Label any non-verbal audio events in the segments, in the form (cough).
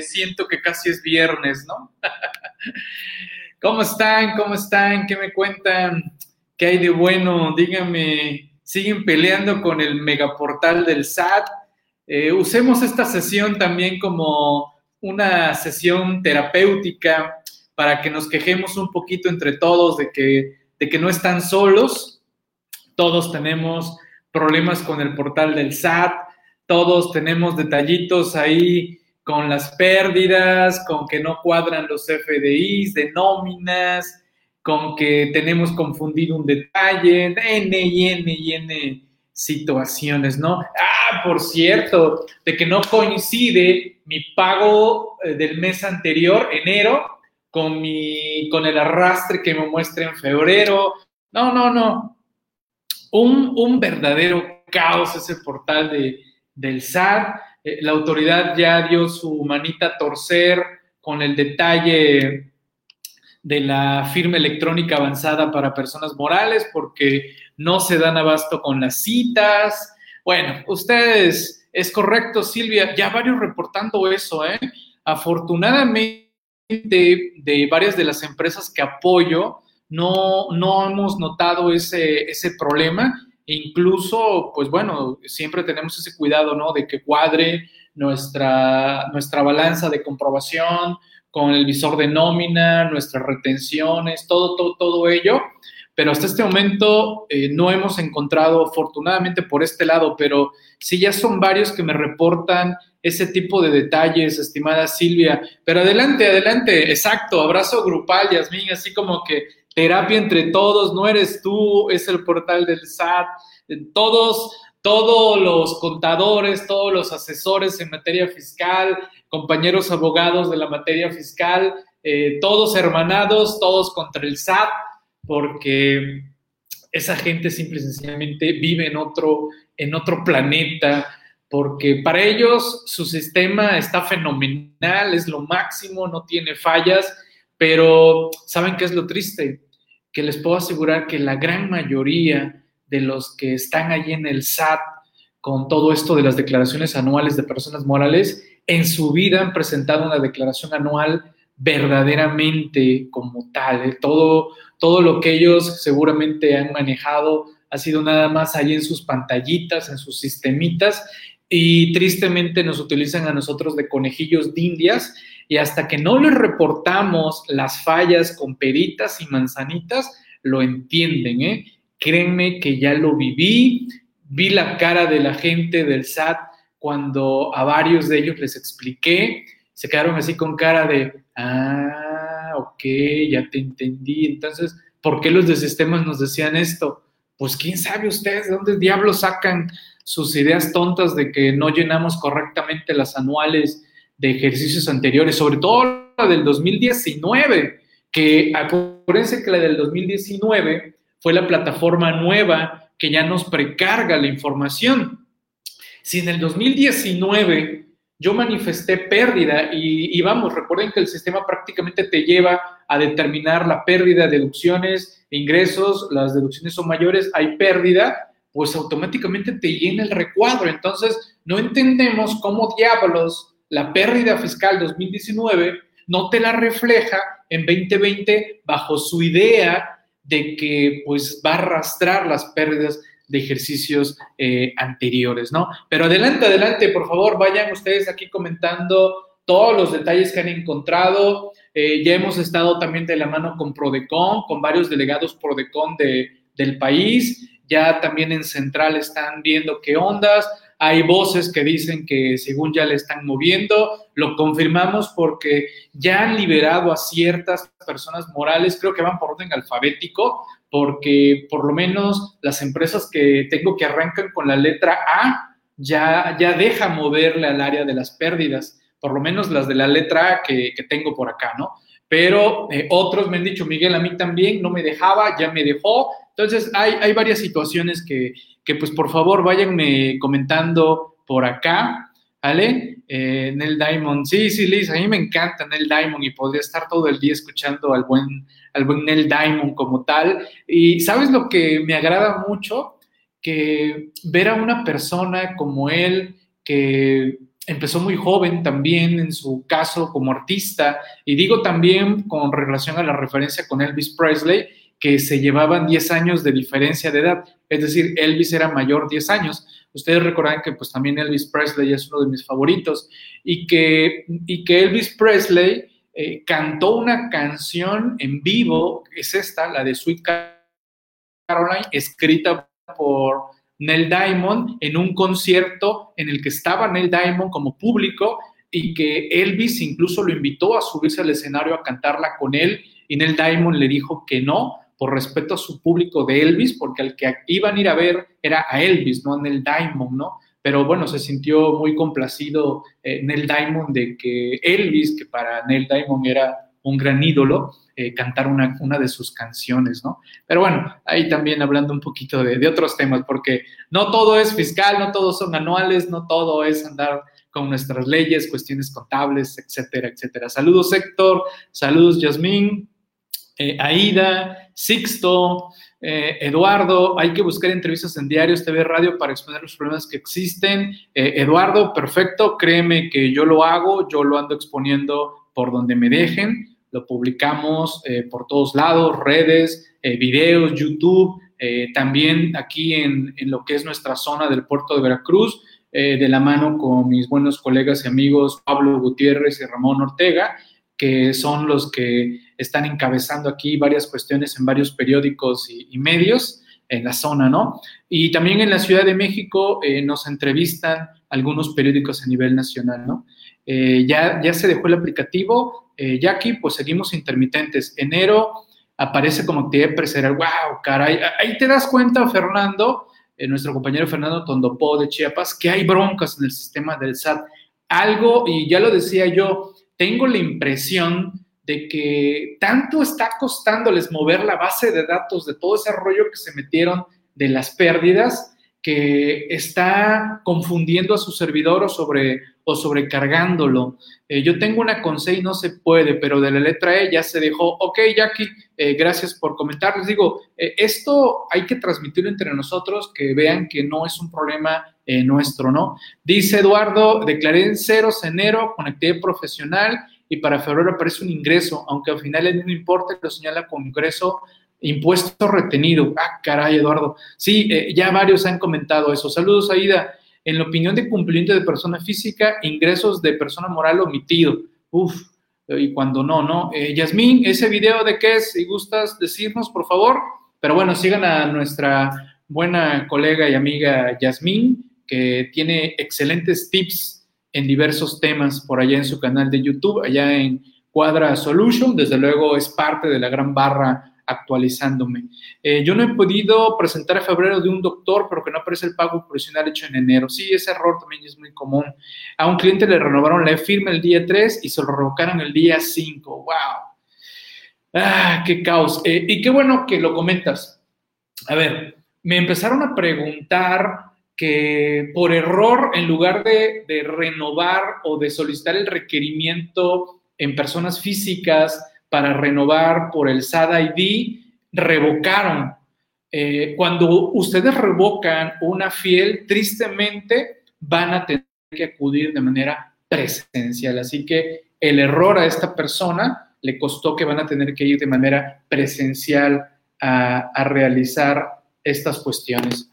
siento que casi es viernes, ¿no? (laughs) ¿Cómo están? ¿Cómo están? ¿Qué me cuentan? ¿Qué hay de bueno? Díganme, ¿siguen peleando con el megaportal del SAT? Eh, usemos esta sesión también como una sesión terapéutica para que nos quejemos un poquito entre todos de que, de que no están solos. Todos tenemos problemas con el portal del SAT, todos tenemos detallitos ahí con las pérdidas, con que no cuadran los FDIs de nóminas, con que tenemos confundido un detalle, N y N y N situaciones, ¿no? Ah, por cierto, de que no coincide mi pago eh, del mes anterior, enero, con, mi, con el arrastre que me muestra en febrero. No, no, no. Un, un verdadero caos ese portal de, del SAT eh, la autoridad ya dio su manita a torcer con el detalle de la firma electrónica avanzada para personas morales porque no se dan abasto con las citas. Bueno, ustedes, es correcto, Silvia, ya varios reportando eso, ¿eh? Afortunadamente, de varias de las empresas que apoyo, no, no hemos notado ese, ese problema e incluso, pues bueno, siempre tenemos ese cuidado, ¿no? De que cuadre nuestra, nuestra balanza de comprobación con el visor de nómina, nuestras retenciones, todo, todo, todo ello. Pero hasta este momento eh, no hemos encontrado, afortunadamente por este lado, pero sí ya son varios que me reportan ese tipo de detalles, estimada Silvia. Pero adelante, adelante, exacto, abrazo grupal, Yasmín, así como que terapia entre todos, no eres tú, es el portal del SAT, todos, todos los contadores, todos los asesores en materia fiscal, compañeros abogados de la materia fiscal, eh, todos hermanados, todos contra el SAT, porque esa gente simple y sencillamente vive en otro, en otro planeta, porque para ellos su sistema está fenomenal, es lo máximo, no tiene fallas pero ¿saben qué es lo triste? Que les puedo asegurar que la gran mayoría de los que están allí en el SAT con todo esto de las declaraciones anuales de personas morales, en su vida han presentado una declaración anual verdaderamente como tal. ¿eh? Todo, todo lo que ellos seguramente han manejado ha sido nada más ahí en sus pantallitas, en sus sistemitas, y tristemente nos utilizan a nosotros de conejillos de indias y hasta que no les reportamos las fallas con peritas y manzanitas, lo entienden, ¿eh? Créanme que ya lo viví, vi la cara de la gente del SAT cuando a varios de ellos les expliqué, se quedaron así con cara de, ah, ok, ya te entendí. Entonces, ¿por qué los de sistemas nos decían esto? Pues quién sabe ustedes de dónde diablos sacan sus ideas tontas de que no llenamos correctamente las anuales de ejercicios anteriores, sobre todo la del 2019, que acuérdense que la del 2019 fue la plataforma nueva que ya nos precarga la información. Si en el 2019 yo manifesté pérdida y, vamos, recuerden que el sistema prácticamente te lleva a determinar la pérdida, deducciones, ingresos, las deducciones son mayores, hay pérdida, pues automáticamente te llena el recuadro. Entonces, no entendemos cómo diablos la pérdida fiscal 2019 no te la refleja en 2020 bajo su idea de que pues va a arrastrar las pérdidas de ejercicios eh, anteriores, ¿no? Pero adelante, adelante, por favor, vayan ustedes aquí comentando todos los detalles que han encontrado. Eh, ya hemos estado también de la mano con Prodecon, con varios delegados Prodecon de, del país. Ya también en Central están viendo qué ondas. Hay voces que dicen que según ya le están moviendo, lo confirmamos porque ya han liberado a ciertas personas morales, creo que van por orden alfabético, porque por lo menos las empresas que tengo que arrancan con la letra A ya, ya deja moverle al área de las pérdidas, por lo menos las de la letra A que, tengo por acá, ¿no? Pero eh, otros me han dicho, Miguel, a mí también no me dejaba, ya me dejó. Entonces, hay, hay varias situaciones que, que pues por favor váyanme comentando por acá, ¿vale? Eh, Nel Diamond, sí, sí, Liz, a mí me encanta Nel Diamond y podría estar todo el día escuchando al buen, al buen Nel Diamond como tal. Y sabes lo que me agrada mucho, que ver a una persona como él que empezó muy joven también en su caso como artista, y digo también con relación a la referencia con Elvis Presley, que se llevaban 10 años de diferencia de edad, es decir, Elvis era mayor 10 años. Ustedes recordarán que pues también Elvis Presley es uno de mis favoritos y que, y que Elvis Presley eh, cantó una canción en vivo, es esta, la de Sweet Caroline, escrita por Neil Diamond en un concierto en el que estaba Neil Diamond como público y que Elvis incluso lo invitó a subirse al escenario a cantarla con él y Neil Diamond le dijo que no por respeto a su público de Elvis, porque al que iban a ir a ver era a Elvis, no a Neil Diamond, ¿no? Pero bueno, se sintió muy complacido eh, Diamond de que Elvis, que para Neil Diamond era un gran ídolo, eh, cantar una, una, de sus canciones, ¿no? Pero bueno, ahí también hablando un poquito de, de, otros temas, porque no todo es fiscal, no todos son anuales, no todo es andar con nuestras leyes, cuestiones contables, etcétera, etcétera. Saludos Héctor, saludos Yasmín, eh, Aida, Sixto, eh, Eduardo, hay que buscar entrevistas en diarios, TV, radio para exponer los problemas que existen. Eduardo, perfecto, créeme que yo lo hago, yo lo ando exponiendo por donde me dejen lo publicamos eh, por todos lados, redes, eh, videos, YouTube, eh, también aquí en, en, lo que es nuestra zona del puerto de Veracruz, de la mano con mis buenos colegas y amigos Pablo Gutiérrez y Ramón Ortega, que son los que están encabezando aquí varias cuestiones en varios periódicos y, y medios en la zona, ¿no? Y también en la Ciudad de México nos entrevistan algunos periódicos a nivel nacional, ¿no? ya, ya se dejó el aplicativo, eh, Jackie, pues seguimos intermitentes. Enero aparece como actividad empresarial. ¡Wow! Caray. Ahí te das cuenta, Fernando, eh, nuestro compañero Fernando Tondopó de Chiapas, que hay broncas en el sistema del SAT. Algo, y ya lo decía yo, tengo la impresión de que tanto está costándoles mover la base de datos de todo ese rollo que se metieron de las pérdidas, que está confundiendo a su servidor o, sobre, o sobrecargándolo. Eh, yo tengo una con y no se puede, pero de la letra E ya se dejó. Ok, Jackie, eh, gracias por comentar. Les digo, eh, esto hay que transmitirlo entre nosotros, que vean que no es un problema nuestro, ¿no? Dice Eduardo, declaré en ceros enero con actividad profesional y para febrero aparece un ingreso, aunque al final no importa, lo señala con ingreso impuesto retenido. Ah, caray, Eduardo. Sí, ya varios han comentado eso. Saludos, Aida en la opinión de cumplimiento de persona física, ingresos de persona moral omitido. Uf, y cuando no, ¿no? Eh, Yasmín, ese video de qué es, si gustas decirnos, por favor. Pero bueno, sigan a nuestra buena colega y amiga Yasmín, que tiene excelentes tips en diversos temas por allá en su canal de YouTube, allá en Cuadra Solution. Desde luego es parte de la gran barra actualizándome. Eh, yo no he podido presentar a febrero de un doctor, pero que no aparece el pago profesional hecho en enero. Sí, ese error también es muy común. A un cliente le renovaron la firma el día 3 y se lo revocaron el día 5. ¡Wow! ¡Ah, qué caos! Eh, y qué bueno que lo comentas. A ver, me empezaron a preguntar que por error, en lugar de, de renovar o de solicitar el requerimiento en personas físicas, para renovar por el SAD ID, revocaron. Eh, cuando ustedes revocan una fiel, tristemente van a tener que acudir de manera presencial. Así que el error a esta persona le costó que van a tener que ir de manera presencial a, realizar estas cuestiones.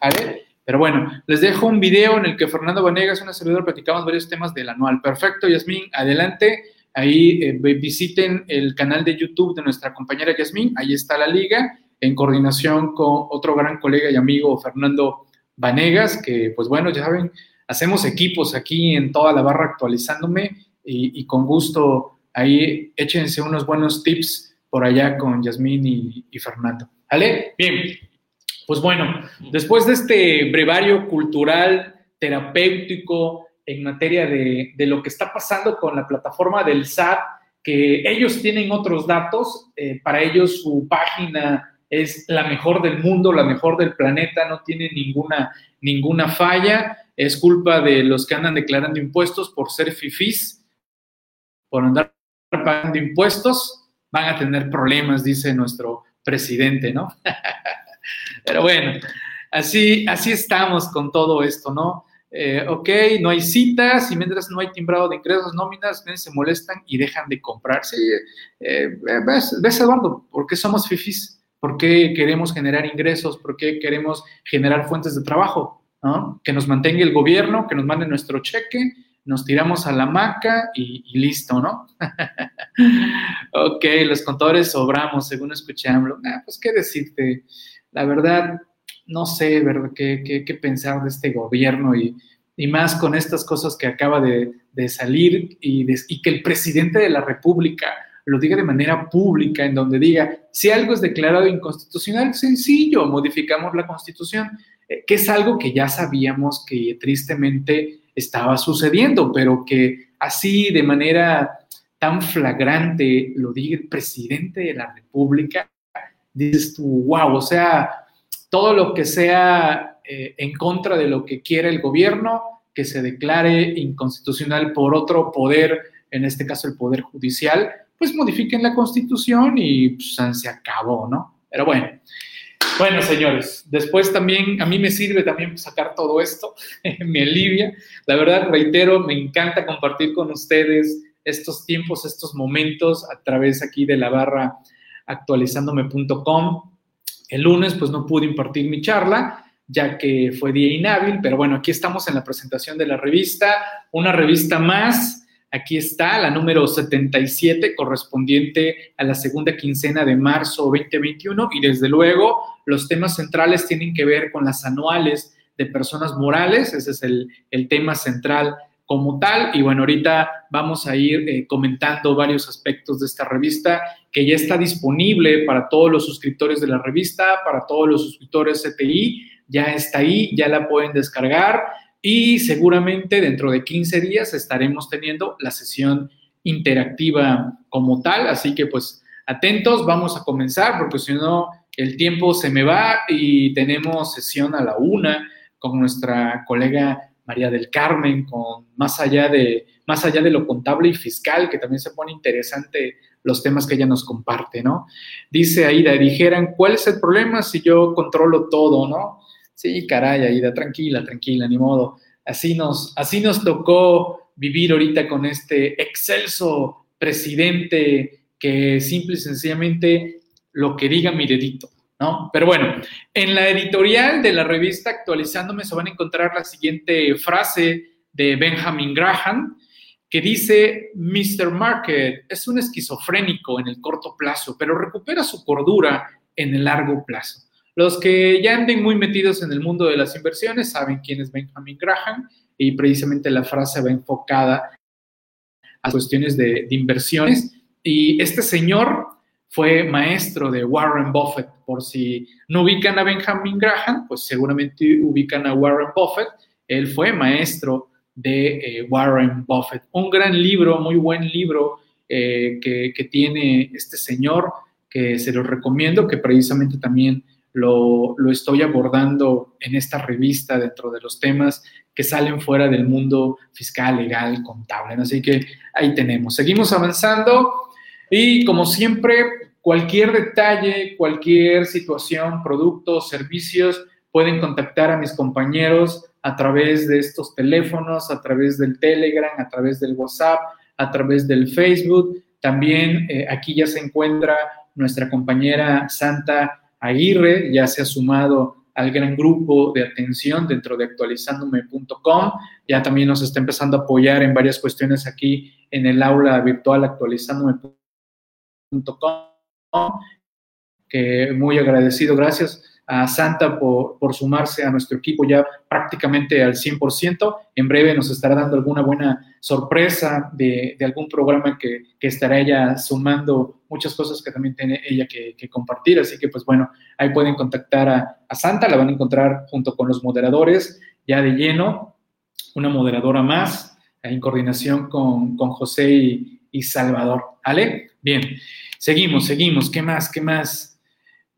Pero bueno, les dejo un video en el que Fernando Vanegas, una servidor, platicamos varios temas del anual. Perfecto, Yasmín, adelante. Ahí eh, visiten el canal de YouTube de nuestra compañera Yasmín, ahí está la liga, en coordinación con otro gran colega y amigo Fernando Vanegas, que pues bueno, ya saben, hacemos equipos aquí en toda la barra actualizándome y, con gusto ahí échense unos buenos tips por allá con Yasmín y, y Fernando. ¿Vale? Bien, pues bueno, después de este brevario cultural, terapéutico, en materia de, lo que está pasando con la plataforma del SAT, que ellos tienen otros datos, eh, para ellos su página es la mejor del mundo, la mejor del planeta, no tiene ninguna, ninguna falla, es culpa de los que andan declarando impuestos por ser fifís, por andar pagando impuestos, van a tener problemas, dice nuestro presidente, ¿no? (laughs) Pero bueno, así, así estamos con todo esto, ¿no? Eh, ok, no hay citas y mientras no hay timbrado de ingresos nóminas, se molestan y dejan de comprar. Sí, eh, ves, ves, Eduardo, ¿por qué somos fifis? ¿Por qué queremos generar ingresos? ¿Por qué queremos generar fuentes de trabajo? ¿no? Que nos mantenga el gobierno, que nos mande nuestro cheque, nos tiramos a la maca y, listo, ¿no? (laughs) ok, los contadores sobramos, según escuchamos. Ah, pues qué decirte, la verdad, no sé, ¿verdad? ¿Qué, qué, pensar de este gobierno y, y, más con estas cosas que acaba de, de salir y, y que el presidente de la República lo diga de manera pública, en donde diga, si algo es declarado inconstitucional, sencillo, modificamos la constitución, eh, que es algo que ya sabíamos que tristemente estaba sucediendo, pero que así de manera tan flagrante lo diga el presidente de la República, dices tú, wow, o sea, todo lo que sea eh, en contra de lo que quiere el gobierno, que se declare inconstitucional por otro poder, en este caso el poder judicial, pues modifiquen la constitución y pues, se acabó, ¿no? Pero bueno, bueno, señores, después también a mí me sirve también sacar todo esto, (laughs) me alivia. La verdad, reitero, me encanta compartir con ustedes estos tiempos, estos momentos a través aquí de la barra actualizándome.com. El lunes pues no pude impartir mi charla ya que fue día inhábil, pero bueno, aquí estamos en la presentación de la revista, una revista más. Aquí está la número 77 correspondiente a la segunda quincena de marzo 2021 y desde luego los temas centrales tienen que ver con las anuales de personas morales, ese es el, el tema central como tal. Y bueno, ahorita vamos a ir eh, comentando varios aspectos de esta revista que ya está disponible para todos los suscriptores de la revista, para todos los suscriptores CTI, ya está ahí, ya la pueden descargar y seguramente dentro de 15 días estaremos teniendo la sesión interactiva como tal, así que pues atentos, vamos a comenzar porque si no el tiempo se me va y tenemos sesión a la una con nuestra colega María del Carmen, con más allá de, más allá de lo contable y fiscal, que también se pone interesante los temas que ella nos comparte, ¿no? Dice Aida, dijeran, ¿cuál es el problema si yo controlo todo, no? Sí, caray, Aida, tranquila, tranquila, ni modo. Así nos, así nos tocó vivir ahorita con este excelso presidente que simple y sencillamente lo que diga mi dedito. ¿no? Pero bueno, en la editorial de la revista Actualizándome se van a encontrar la siguiente frase de Benjamin Graham, que dice, Mr. Market es un esquizofrénico en el corto plazo, pero recupera su cordura en el largo plazo. Los que ya anden muy metidos en el mundo de las inversiones saben quién es Benjamin Graham y precisamente la frase va enfocada a cuestiones de, de inversiones. Y este señor fue maestro de Warren Buffett. Por si no ubican a Benjamin Graham, pues seguramente ubican a Warren Buffett. Él fue maestro de eh, Warren Buffett. Un gran libro, muy buen libro eh, que, que, tiene este señor, que se lo recomiendo, que precisamente también lo, lo estoy abordando en esta revista dentro de los temas que salen fuera del mundo fiscal, legal, contable. Así que ahí tenemos. Seguimos avanzando. Y como siempre, cualquier detalle, cualquier situación, productos, servicios, pueden contactar a mis compañeros a través de estos teléfonos, a través del Telegram, a través del WhatsApp, a través del Facebook. También eh, aquí ya se encuentra nuestra compañera Santa Aguirre, ya se ha sumado al gran grupo de atención dentro de actualizándome.com. Ya también nos está empezando a apoyar en varias cuestiones aquí en el aula virtual actualizándome.com que muy agradecido, gracias a Santa por, sumarse a nuestro equipo ya prácticamente al 100%. En breve nos estará dando alguna buena sorpresa de, algún programa que, estará ella sumando muchas cosas que también tiene ella que, compartir. Así que pues bueno, ahí pueden contactar a, Santa, la van a encontrar junto con los moderadores ya de lleno, una moderadora más en coordinación con, José y, y Salvador. ¿Vale? Bien. Seguimos, seguimos. ¿Qué más? ¿Qué más?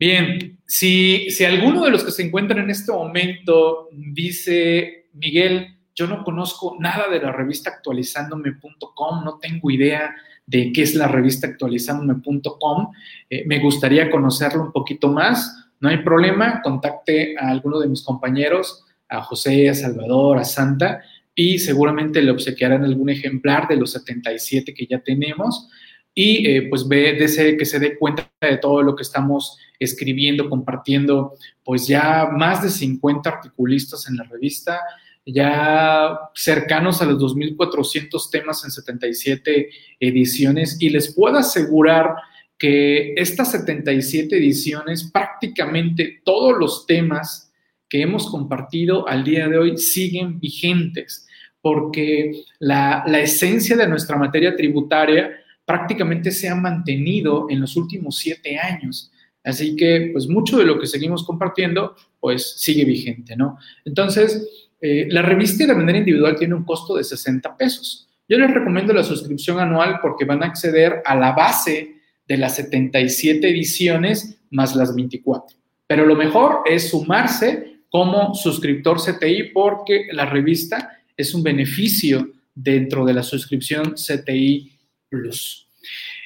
Bien, si, si alguno de los que se encuentran en este momento dice, Miguel, yo no conozco nada de la revista actualizándome.com, no tengo idea de qué es la revista actualizándome.com, eh, me gustaría conocerlo un poquito más, no hay problema, contacte a alguno de mis compañeros a José, a Salvador, a Santa, y seguramente le obsequiarán algún ejemplar de los 77 que ya tenemos y eh, pues ve, que se dé cuenta de todo lo que estamos escribiendo, compartiendo, pues ya más de 50 articulistas en la revista, ya cercanos a los 2.400 temas en 77 ediciones y les puedo asegurar que estas 77 ediciones, prácticamente todos los temas que hemos compartido al día de hoy siguen vigentes, porque la, la esencia de nuestra materia tributaria prácticamente se ha mantenido en los últimos siete años. Así que, pues mucho de lo que seguimos compartiendo, pues sigue vigente, ¿no? Entonces, eh, la revista de manera individual tiene un costo de 60 pesos. Yo les recomiendo la suscripción anual porque van a acceder a la base de las 77 ediciones más las 24. Pero lo mejor es sumarse como suscriptor CTI porque la revista es un beneficio dentro de la suscripción CTI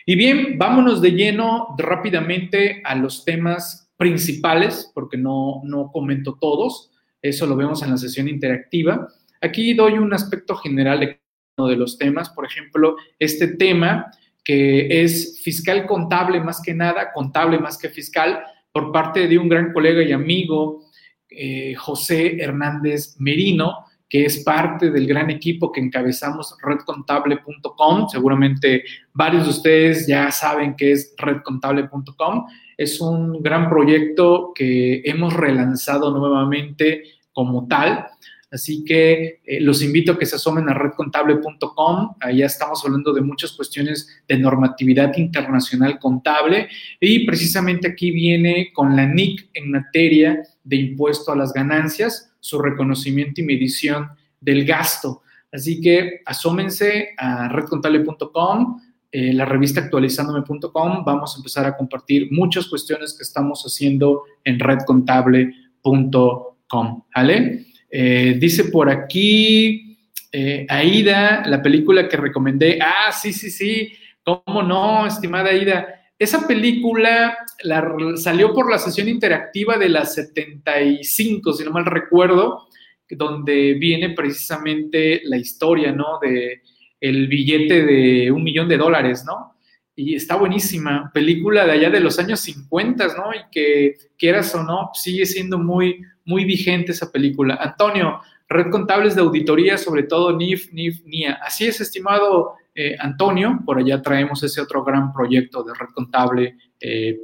Y bien, vámonos de lleno rápidamente a los temas principales, porque no, no comento todos, eso lo vemos en la sesión interactiva. Aquí doy un aspecto general de uno de los temas, por ejemplo, este tema que es fiscal contable más que nada, contable más que fiscal, por parte de un gran colega y amigo, eh, José Hernández Merino, que es parte del gran equipo que encabezamos redcontable.com. Seguramente varios de ustedes ya saben qué es redcontable.com. Es un gran proyecto que hemos relanzado nuevamente como tal. Así que eh, los invito a que se asomen a redcontable.com. Allá estamos hablando de muchas cuestiones de normatividad internacional contable y precisamente aquí viene con la NIC en materia de impuesto a las ganancias su reconocimiento y medición del gasto. Así que asómense a redcontable.com, eh, la revista actualizandome.com. Vamos a empezar a compartir muchas cuestiones que estamos haciendo en redcontable.com. ¿Vale? Eh, dice por aquí eh, Aida, la película que recomendé. Ah, sí, sí, sí. ¿Cómo no, estimada Aida? Esa película la, salió por la sesión interactiva de las 75, si no mal recuerdo, donde viene precisamente la historia, ¿no? De el billete de un millón de dólares, ¿no? Y está buenísima, película de allá de los años 50, ¿no? Y que quieras o no, sigue siendo muy, muy vigente esa película. Antonio, red contables de auditoría, sobre todo NIF, NIF, NIA. Así es, estimado eh, Antonio, por allá traemos ese otro gran proyecto de redcontable.com. Eh,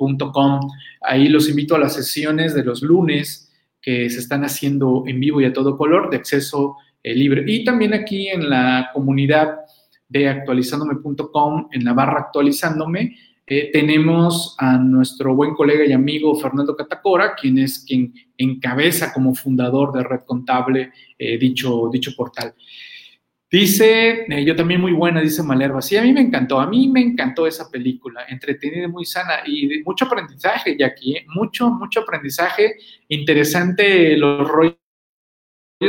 Ahí los invito a las sesiones de los lunes que se están haciendo en vivo y a todo color de acceso eh, libre. Y también aquí en la comunidad de actualizandome.com, en la barra actualizándome, tenemos a nuestro buen colega y amigo Fernando Catacora, quien es quien encabeza como fundador de Red Contable dicho, dicho portal. Dice, eh, yo también muy buena, dice Malerva. Sí, a mí me encantó, a mí me encantó esa película, entretenida, muy sana y de mucho aprendizaje, aquí, ¿eh? mucho, mucho aprendizaje. Interesante los rollos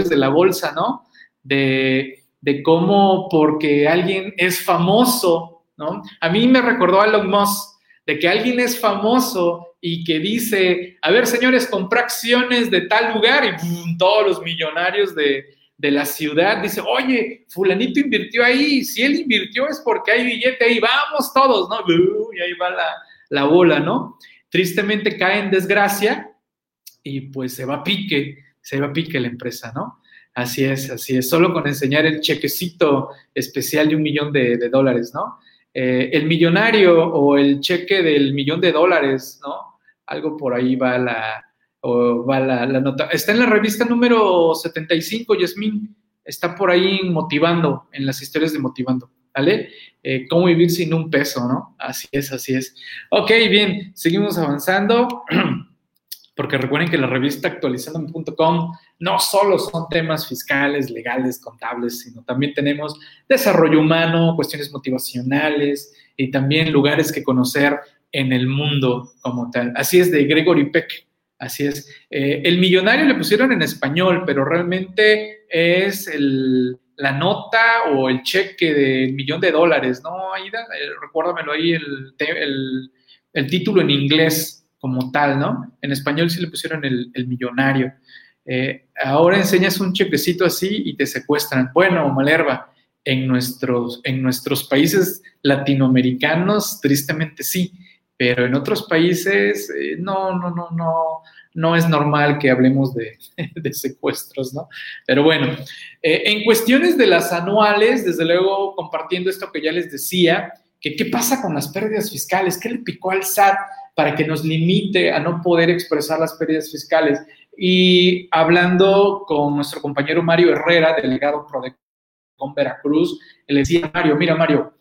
de la bolsa, ¿no? De, de cómo porque alguien es famoso, ¿no? A mí me recordó a Elon Musk, de que alguien es famoso y que dice, a ver, señores, compré acciones de tal lugar y todos los millonarios de de la ciudad dice, oye, fulanito invirtió ahí, si él invirtió es porque hay billete ahí, vamos todos, ¿no? Y ahí va la, bola, ¿no? Tristemente cae en desgracia y pues se va a pique, se va a pique la empresa, ¿no? Así es, así es, solo con enseñar el chequecito especial de un millón de, dólares, ¿no? Eh, el millonario o el cheque del millón de dólares, ¿no? Algo por ahí va la, o va la, nota. Está en la revista número 75, Yasmín. Está por ahí motivando, en las historias de motivando, ¿vale? Eh, cómo vivir sin un peso, ¿no? Así es, así es. Ok, bien, seguimos avanzando. (clears throat) Porque recuerden que la revista actualizando.com no solo son temas fiscales, legales, contables, sino también tenemos desarrollo humano, cuestiones motivacionales y también lugares que conocer en el mundo como tal. Así es de Gregory Peck. Así es. Eh, el millonario le pusieron en español, pero realmente es la nota o el cheque del millón de dólares, ¿no, Aida? Eh, recuérdamelo ahí, el, el, título en inglés como tal, ¿no? En español sí le pusieron el, millonario. eh, ahora enseñas un chequecito así y te secuestran. Bueno, Malerva, en nuestros, en nuestros países latinoamericanos, tristemente sí, pero en otros países eh, no, no, no, no, no es normal que hablemos (laughs) de, secuestros, ¿no? Pero bueno, eh, en cuestiones de las anuales, desde luego compartiendo esto que ya les decía, que qué pasa con las pérdidas fiscales, qué le picó al SAT para que nos limite a no poder expresar las pérdidas fiscales. Y hablando con nuestro compañero Mario Herrera, delegado con Veracruz, le decía Mario, mira Mario,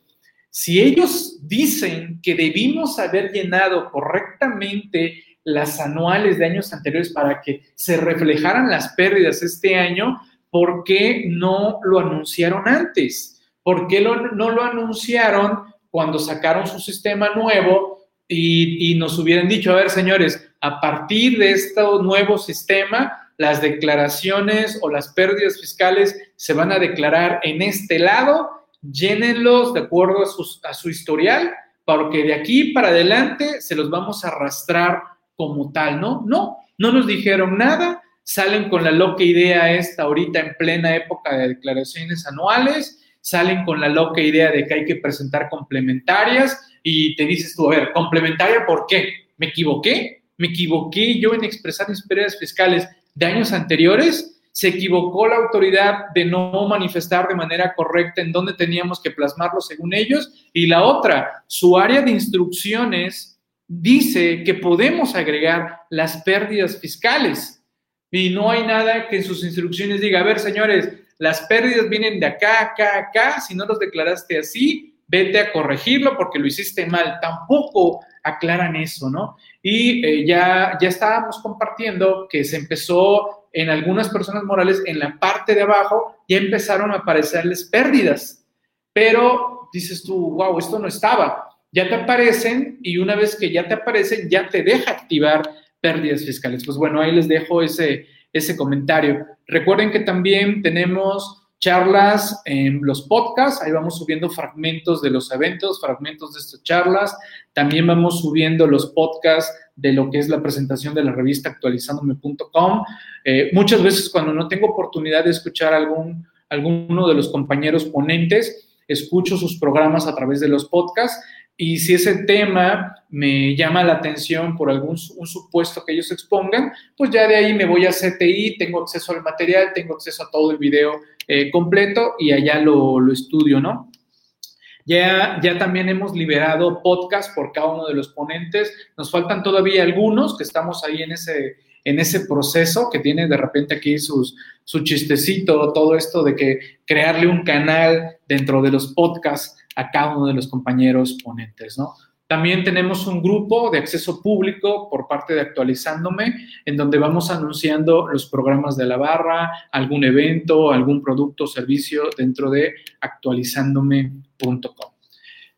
si ellos dicen que debimos haber llenado correctamente las anuales de años anteriores para que se reflejaran las pérdidas este año, ¿por qué no lo anunciaron antes? ¿Por qué no lo anunciaron cuando sacaron su sistema nuevo y, nos hubieran dicho, a ver, señores, a partir de este nuevo sistema, las declaraciones o las pérdidas fiscales se van a declarar en este lado, llénenlos de acuerdo a, a su historial, porque de aquí para adelante se los vamos a arrastrar como tal, ¿no? No, no nos dijeron nada, salen con la loca idea esta ahorita en plena época de declaraciones anuales, salen con la loca idea de que hay que presentar complementarias y te dices tú, a ver, complementaria, ¿por qué? ¿Me equivoqué? ¿Me equivoqué yo en expresar mis pérdidas fiscales de años anteriores? ¿Se equivocó la autoridad de no manifestar de manera correcta en dónde teníamos que plasmarlo según ellos? Y la otra, su área de instrucciones dice que podemos agregar las pérdidas fiscales y no hay nada que en sus instrucciones diga, a ver, señores, las pérdidas vienen de acá, acá, acá, si no los declaraste así, vete a corregirlo porque lo hiciste mal. Tampoco aclaran eso, ¿no? Y eh, ya, ya estábamos compartiendo que se empezó en algunas personas morales, en la parte de abajo, ya empezaron a aparecerles pérdidas. Pero dices tú, wow, esto no estaba ya te aparecen y una vez que ya te aparecen, ya te deja activar pérdidas fiscales. Pues bueno, ahí les dejo ese, ese comentario. Recuerden que también tenemos charlas en los podcasts, ahí vamos subiendo fragmentos de los eventos, fragmentos de estas charlas, también vamos subiendo los podcasts de lo que es la presentación de la revista actualizándome.com. Eh, muchas veces cuando no tengo oportunidad de escuchar algún, alguno de los compañeros ponentes, escucho sus programas a través de los podcasts y si ese tema me llama la atención por algún supuesto que ellos expongan, pues ya de ahí me voy a CTI, tengo acceso al material, tengo acceso a todo el video eh, completo y allá lo, estudio, ¿no? Ya, ya también hemos liberado podcast por cada uno de los ponentes. Nos faltan todavía algunos que estamos ahí en ese, en ese proceso que tiene de repente aquí su chistecito, todo esto de que crearle un canal dentro de los podcasts a cada uno de los compañeros ponentes, ¿no? También tenemos un grupo de acceso público por parte de Actualizándome, en donde vamos anunciando los programas de la barra, algún evento, algún producto o servicio dentro de actualizándome.com.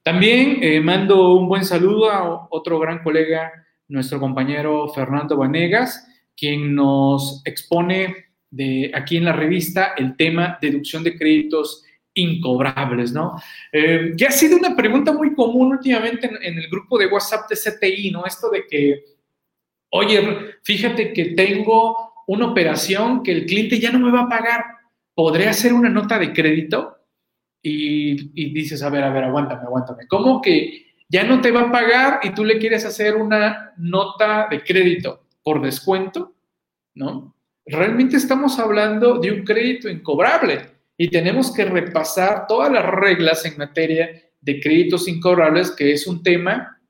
También eh, mando un buen saludo a otro gran colega, nuestro compañero Fernando Vanegas, quien nos expone de aquí en la revista el tema deducción de créditos incobrables, ¿no? Eh, ya ha sido una pregunta muy común últimamente en, el grupo de WhatsApp de CTI, ¿no? Esto de que, oye, fíjate que tengo una operación que el cliente ya no me va a pagar, ¿podré hacer una nota de crédito? Y, y dices, a ver, a ver, aguántame, aguántame. ¿Cómo que ya no te va a pagar y tú le quieres hacer una nota de crédito por descuento? ¿No? Realmente estamos hablando de un crédito incobrable y tenemos que repasar todas las reglas en materia de créditos incobrables, que es un tema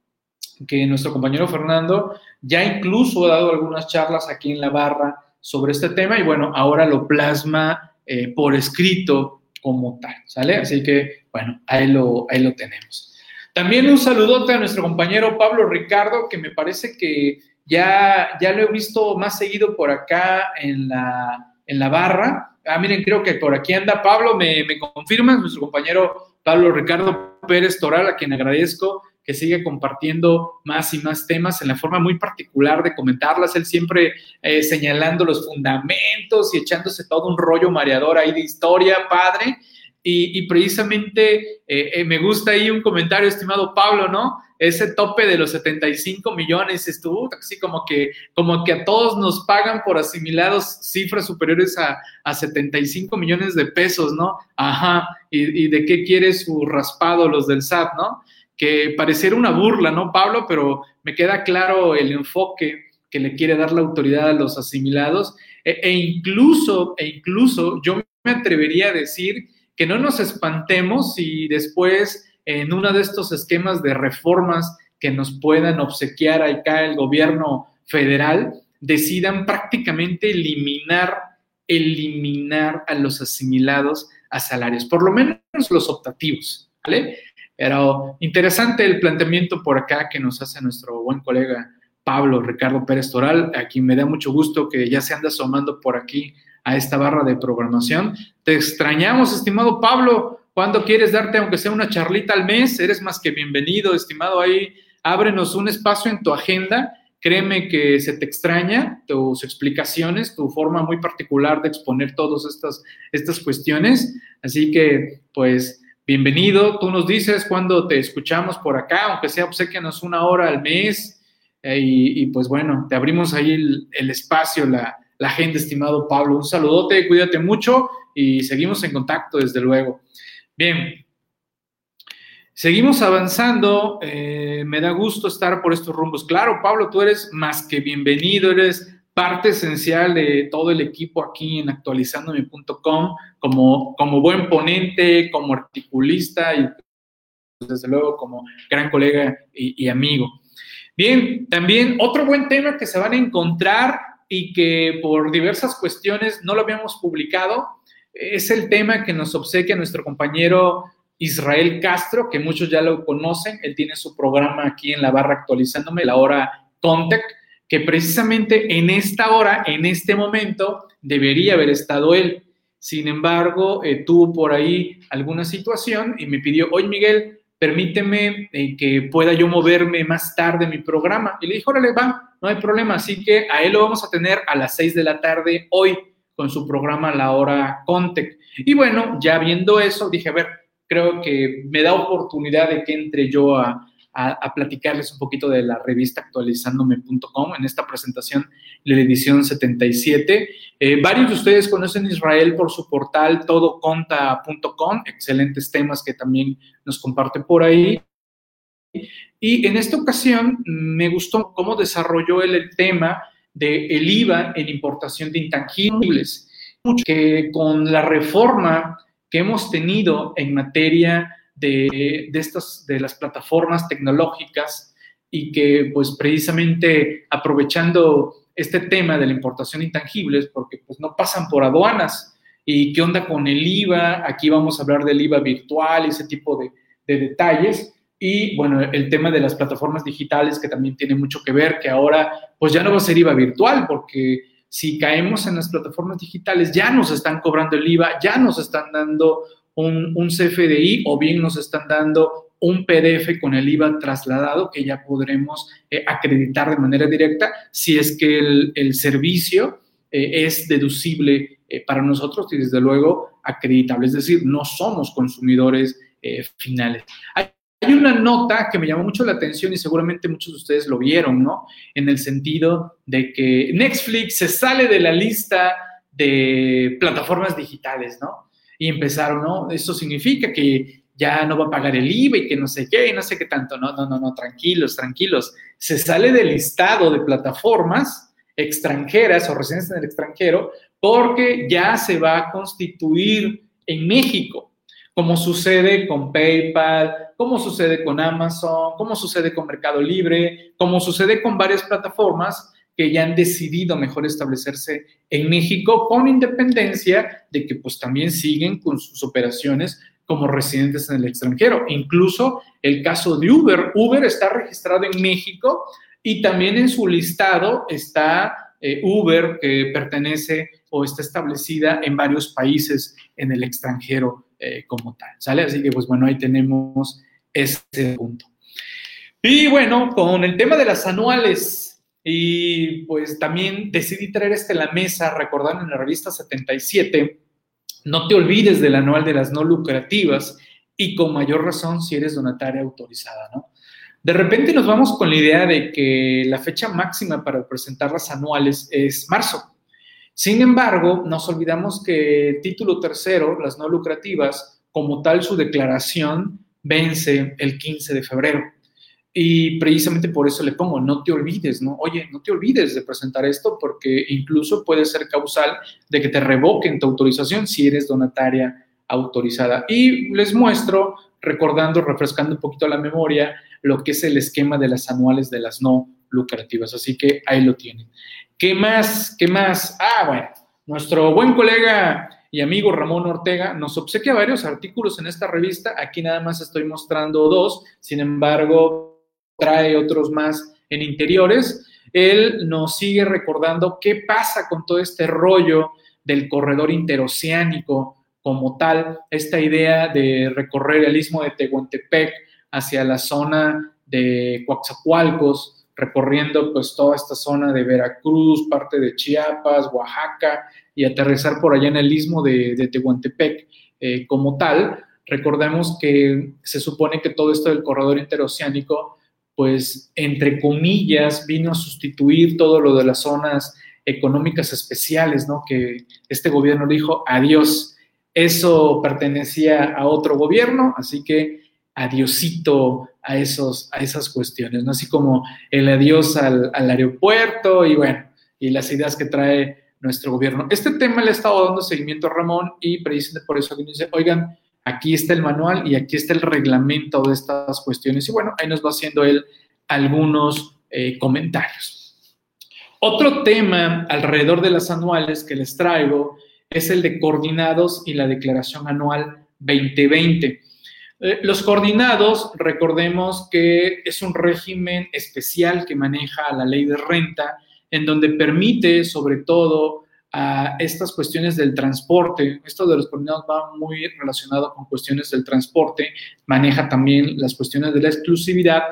que nuestro compañero Fernando ya incluso ha dado algunas charlas aquí en la barra sobre este tema y bueno, ahora lo plasma eh, por escrito como tal, ¿sale? Así que bueno, ahí lo, ahí lo tenemos. También un saludote a nuestro compañero Pablo Ricardo, que me parece que ya, ya lo he visto más seguido por acá en la, en la barra. Ah, miren, creo que por aquí anda Pablo, me, me confirma, nuestro compañero Pablo Ricardo Pérez Toral, a quien agradezco que sigue compartiendo más y más temas en la forma muy particular de comentarlas, él siempre eh, señalando los fundamentos y echándose todo un rollo mareador ahí de historia, padre, y, precisamente eh, eh, me gusta ahí un comentario, estimado Pablo, ¿no? Ese tope de los 75 millones estuvo así como que, como que a todos nos pagan por asimilados cifras superiores a, a 75 millones de pesos, ¿no? Ajá, y, y de qué quiere su raspado los del SAT, ¿no? Que pareciera una burla, ¿no, Pablo? Pero me queda claro el enfoque que le quiere dar la autoridad a los asimilados e, e incluso, e incluso yo me atrevería a decir que no nos espantemos si después en uno de estos esquemas de reformas que nos puedan obsequiar acá el gobierno federal, decidan prácticamente eliminar, eliminar a los asimilados a salarios, por lo menos los optativos, ¿vale? Pero interesante el planteamiento por acá que nos hace nuestro buen colega Pablo Ricardo Pérez Toral, a quien me da mucho gusto que ya se anda asomando por aquí a esta barra de programación. Te extrañamos, estimado Pablo. ¿Cuándo quieres darte, aunque sea una charlita al mes? Eres más que bienvenido, estimado. Ahí ábrenos un espacio en tu agenda. Créeme que se te extraña tus explicaciones, tu forma muy particular de exponer todas estas, estas cuestiones. Así que, pues, bienvenido. Tú nos dices cuándo te escuchamos por acá, aunque sea obsequianos una hora al mes eh, y, pues bueno, te abrimos ahí el, espacio, la, la, agenda, estimado Pablo. Un saludote, cuídate mucho y seguimos en contacto, desde luego. Bien, seguimos avanzando. Eh, me da gusto estar por estos rumbos. Claro, Pablo, tú eres más que bienvenido, eres parte esencial de todo el equipo aquí en actualizandome.com, como, como buen ponente, como articulista y desde luego como gran colega y amigo. Bien, también otro buen tema que se van a encontrar y que por diversas cuestiones no lo habíamos publicado es el tema que nos obsequia nuestro compañero Israel Castro, que muchos ya lo conocen. Él tiene su programa aquí en la barra actualizándome, la hora Contact, que precisamente en esta hora, en este momento, debería haber estado él. Sin embargo, eh, tuvo por ahí alguna situación y me pidió, oye Miguel, permíteme eh, que pueda yo moverme más tarde mi programa. Y le dije, órale, va, no hay problema. Así que a él lo vamos a tener a las 6 de la tarde hoy con su programa La Hora Contec. Y bueno, ya viendo eso, dije, a ver, creo que me da oportunidad de que entre yo a, a, platicarles un poquito de la revista actualizándome.com en esta presentación la edición 77. Eh, varios de ustedes conocen Israel por su portal todoconta.com, excelentes temas que también nos comparte por ahí. Y en esta ocasión me gustó cómo desarrolló el tema del el IVA en importación de intangibles, que con la reforma que hemos tenido en materia de, estas, de las plataformas tecnológicas y que pues precisamente aprovechando este tema de la importación de intangibles, porque pues no pasan por aduanas, y qué onda con el IVA, aquí vamos a hablar del IVA virtual ese tipo de, de detalles, y bueno, el tema de las plataformas digitales que también tiene mucho que ver, que ahora pues ya no va a ser IVA virtual, porque si caemos en las plataformas digitales ya nos están cobrando el IVA, ya nos están dando un, CFDI o bien nos están dando un PDF con el IVA trasladado que ya podremos eh, acreditar de manera directa si es que el, servicio eh, es deducible eh, para nosotros y desde luego acreditable, es decir, no somos consumidores finales. Hay, hay una nota que me llamó mucho la atención y seguramente muchos de ustedes lo vieron, ¿no? En el sentido de que Netflix se sale de la lista de plataformas digitales, ¿no? y empezaron, ¿no? Eso significa que ya no va a pagar el IVA y que no sé qué, y no sé qué tanto. No, no, no, no, tranquilos, tranquilos. Se sale del listado de plataformas extranjeras o residentes en el extranjero porque ya se va a constituir en México, como sucede con PayPal, como sucede con Amazon, como sucede con Mercado Libre, como sucede con varias plataformas que ya han decidido mejor establecerse en México con independencia de que pues también siguen con sus operaciones como residentes en el extranjero. Incluso el caso de Uber. Uber está registrado en México y también en su listado está eh, Uber que pertenece o está establecida en varios países en el extranjero eh, como tal. ¿Sale? Así que pues bueno, ahí tenemos ese punto. Y bueno, con el tema de las anuales, y pues también decidí traer este a la mesa, recordando en la revista 77, No te olvides del anual de las no lucrativas y con mayor razón si eres donataria autorizada, ¿no? De repente nos vamos con la idea de que la fecha máxima para presentar las anuales es marzo. Sin embargo, nos olvidamos que título tercero, las no lucrativas, como tal su declaración vence el 15 de febrero. Y precisamente por eso le pongo, no te olvides, ¿no? Oye, no te olvides de presentar esto porque incluso puede ser causal de que te revoquen tu autorización si eres donataria autorizada. Y les muestro, recordando, refrescando un poquito la memoria, lo que es el esquema de las anuales de las no lucrativas. Así que ahí lo tienen. ¿Qué más? ¿Qué más? Ah, bueno, nuestro buen colega y amigo Ramón Ortega nos obsequia varios artículos en esta revista. Aquí nada más estoy mostrando dos, sin embargo, trae otros más en interiores. Él nos sigue recordando qué pasa con todo este rollo del corredor interoceánico como tal, esta idea de recorrer el istmo de Tehuantepec hacia la zona de Coatzacoalcos, recorriendo pues toda esta zona de Veracruz, parte de Chiapas, Oaxaca y aterrizar por allá en el istmo de, Tehuantepec eh, como tal. Recordemos que se supone que todo esto del corredor interoceánico, pues entre comillas, vino a sustituir todo lo de las zonas económicas especiales, ¿no? Que este gobierno dijo adiós. Eso pertenecía a otro gobierno, así que adiosito a, esos, a esas cuestiones, ¿no? Así como el adiós al, aeropuerto y bueno, y las ideas que trae nuestro gobierno. Este tema le ha estado dando seguimiento a Ramón y precisamente por eso aquí dice, oigan, aquí está el manual y aquí está el reglamento de estas cuestiones. Y bueno, ahí nos va haciendo él algunos eh, comentarios. Otro tema alrededor de las anuales que les traigo es el de coordinados y la declaración anual 2020. Eh, los coordinados, recordemos que es un régimen especial que maneja la ley de renta, en donde permite sobre todo a estas cuestiones del transporte. Esto de los coordinados va muy relacionado con cuestiones del transporte, maneja también las cuestiones de la exclusividad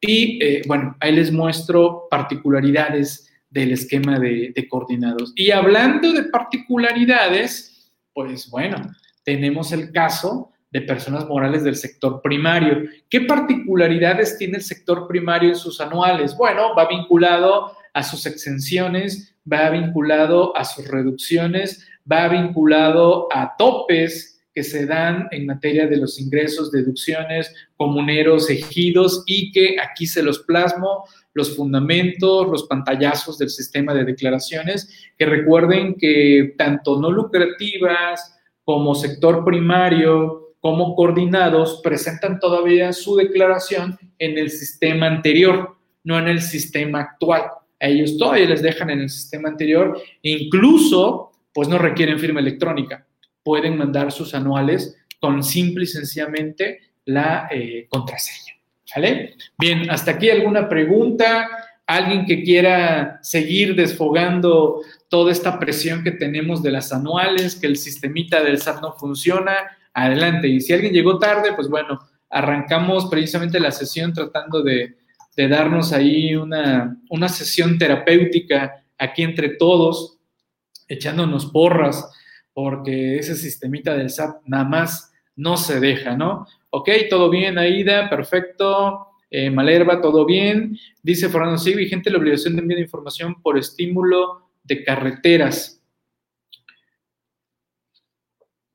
y eh, bueno, ahí les muestro particularidades del esquema de, de coordinados. Y hablando de particularidades, pues bueno, tenemos el caso de personas morales del sector primario. ¿Qué particularidades tiene el sector primario en sus anuales? Bueno, va vinculado a sus exenciones, va vinculado a sus reducciones, va vinculado a topes que se dan en materia de los ingresos, deducciones, comuneros, ejidos y que aquí se los plasmo los fundamentos, los pantallazos del sistema de declaraciones, que recuerden que tanto no lucrativas como sector primario, como coordinados presentan todavía su declaración en el sistema anterior, no en el sistema actual. Ellos todavía les dejan en el sistema anterior, incluso pues no requieren firma electrónica. Pueden mandar sus anuales con simple y sencillamente la eh, contraseña. ¿Vale? Bien, hasta aquí alguna pregunta, alguien que quiera seguir desfogando toda esta presión que tenemos de las anuales, que el sistemita del SAT no funciona, adelante. Y si alguien llegó tarde, pues bueno, arrancamos precisamente la sesión tratando de, darnos ahí una, una, sesión terapéutica aquí entre todos, echándonos porras, porque ese sistemita del SAP nada más no se deja, ¿no? Ok, todo bien, Aida, perfecto. Eh, Malerva, todo bien. Dice Fernando, sí, vigente la obligación de enviar información por estímulo de carreteras.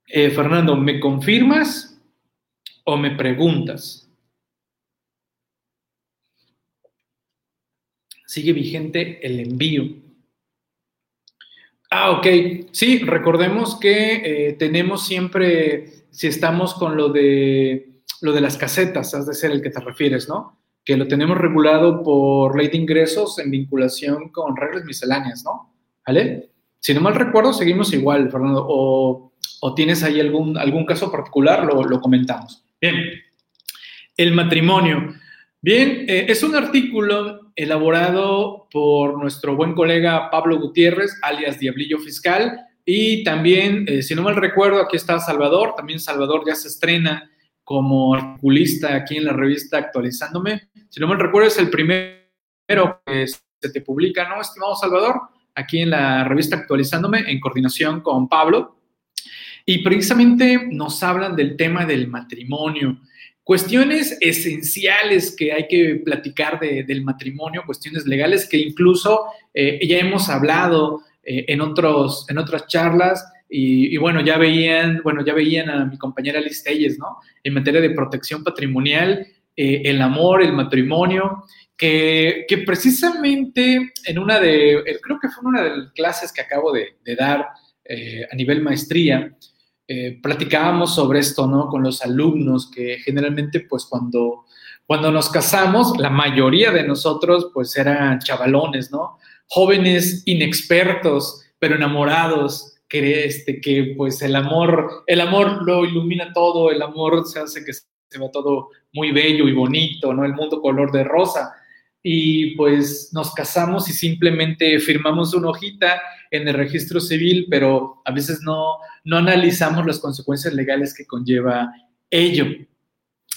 Eh, Fernando, ¿me confirmas o me preguntas? Sigue vigente el envío. Ah, ok. Sí, recordemos que eh, tenemos siempre, si estamos con lo de, lo de las casetas, has de ser el que te refieres, ¿no? Que lo tenemos regulado por ley de ingresos en vinculación con reglas misceláneas, ¿no? ¿Vale? Si no mal recuerdo, seguimos igual, Fernando. O o tienes ahí algún, algún caso particular, lo, comentamos. Bien, el matrimonio. Bien, eh, es un artículo elaborado por nuestro buen colega Pablo Gutiérrez, alias Diablillo Fiscal, y también, eh, si no mal recuerdo, aquí está Salvador, también Salvador ya se estrena como articulista aquí en la revista Actualizándome. Si no mal recuerdo, es el primero que se te publica, ¿no, estimado Salvador? Aquí en la revista Actualizándome, en coordinación con Pablo. y precisamente nos hablan del tema del matrimonio. Cuestiones esenciales que hay que platicar del matrimonio, cuestiones legales que incluso eh, ya hemos hablado eh, en, otros, en otras charlas y, bueno, ya veían, bueno, ya veían a mi compañera Liz Telles, ¿no? En materia de protección patrimonial, eh, el amor, el matrimonio, que, que, precisamente en una de, creo que fue una de las clases que acabo de, dar a nivel maestría, eh, platicábamos sobre esto, ¿no? Con los alumnos, que generalmente, pues cuando, cuando nos casamos, la mayoría de nosotros, pues eran chavalones, ¿no? Jóvenes inexpertos, pero enamorados, que, este, que pues el amor, el amor lo ilumina todo, el amor se hace que se vea todo muy bello y bonito, ¿no? El mundo color de rosa y pues nos casamos y simplemente firmamos una hojita en el registro civil, pero a veces no, no analizamos las consecuencias legales que conlleva ello.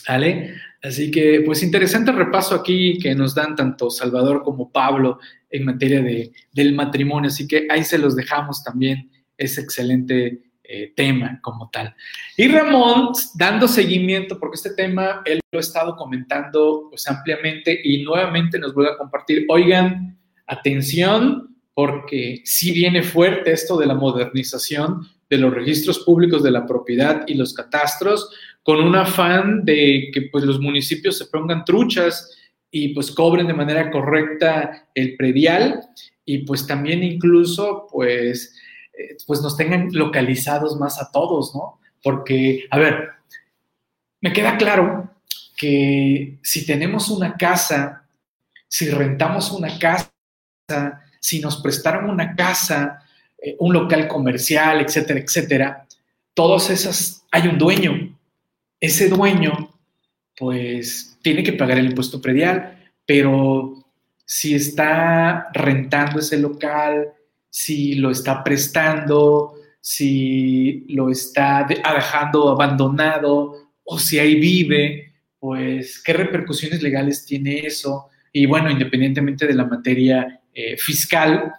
¿Vale? Así que, pues interesante repaso aquí que nos dan tanto Salvador como Pablo en materia de, del matrimonio, así que ahí se los dejamos también, es excelente eh, tema como tal. Y Ramón, dando seguimiento, porque este tema él lo ha estado comentando pues ampliamente y nuevamente nos vuelve a compartir, oigan, atención, porque si viene fuerte esto de la modernización de los registros públicos de la propiedad y los catastros, con un afán de que pues los municipios se pongan truchas y pues cobren de manera correcta el predial y pues también incluso pues eh, pues nos tengan localizados más a todos, ¿no? Porque, a ver, me queda claro que si tenemos una casa, si rentamos una casa, si nos prestaron una casa, eh, un local comercial, etcétera, etcétera, todas esas, hay un dueño. Ese dueño, pues, tiene que pagar el impuesto predial, pero si está rentando ese local, si lo está prestando, si lo está dejando abandonado o si ahí vive, pues qué repercusiones legales tiene eso. Y bueno, independientemente de la materia eh, fiscal,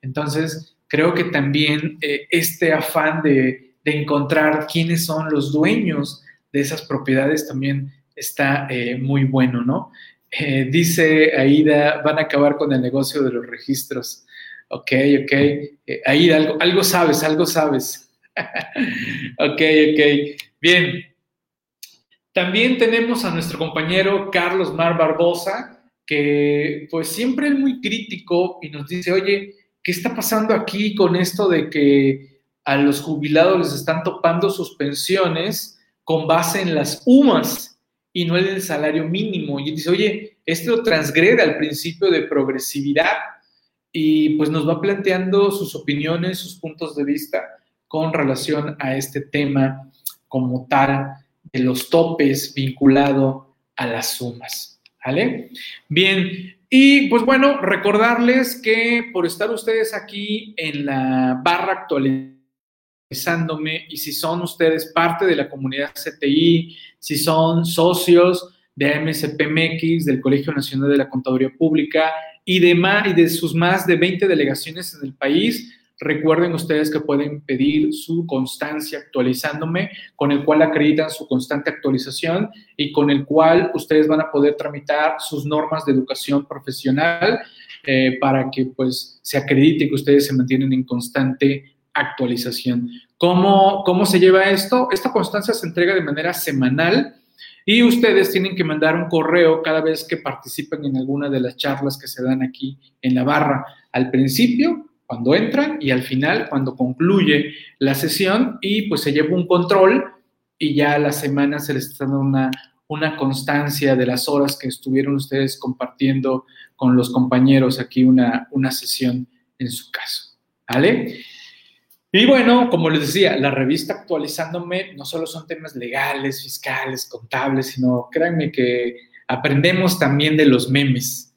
entonces creo que también eh, este afán de, encontrar quiénes son los dueños de esas propiedades también está eh, muy bueno, ¿no? dice Aida, van a acabar con el negocio de los registros. Ok, ok. Eh, ahí algo, algo sabes, algo sabes. (laughs) ok, ok. Bien. También tenemos a nuestro compañero Carlos Mar Barbosa, que pues siempre es muy crítico y nos dice, oye, ¿qué está pasando aquí con esto de que a los jubilados les están topando sus pensiones con base en las UMAS y no en el salario mínimo? Y dice, oye, esto transgrede al principio de progresividad y pues nos va planteando sus opiniones, sus puntos de vista con relación a este tema como tal de los topes vinculado a las sumas. ¿Vale? Bien, y pues bueno, recordarles que por estar ustedes aquí en la barra actualizándome y si son ustedes parte de la comunidad CTI, si son socios de MSPMX, del Colegio Nacional de la Contaduría Pública y de, y de sus más de 20 delegaciones en el país. Recuerden ustedes que pueden pedir su constancia actualizándome, con el cual acreditan su constante actualización y con el cual ustedes van a poder tramitar sus normas de educación profesional eh, para que pues se acredite que ustedes se mantienen en constante actualización. ¿Cómo, ¿Cómo se lleva esto? Esta constancia se entrega de manera semanal y ustedes tienen que mandar un correo cada vez que participen en alguna de las charlas que se dan aquí en la barra. Al principio, cuando entran, y al final, cuando concluye la sesión, y pues se lleva un control y ya a la semana se les está dando una, una constancia de las horas que estuvieron ustedes compartiendo con los compañeros aquí una, una sesión en su caso. ¿Vale? Y bueno, como les decía, la revista actualizándome no solo son temas legales, fiscales, contables, sino créanme que aprendemos también de los memes.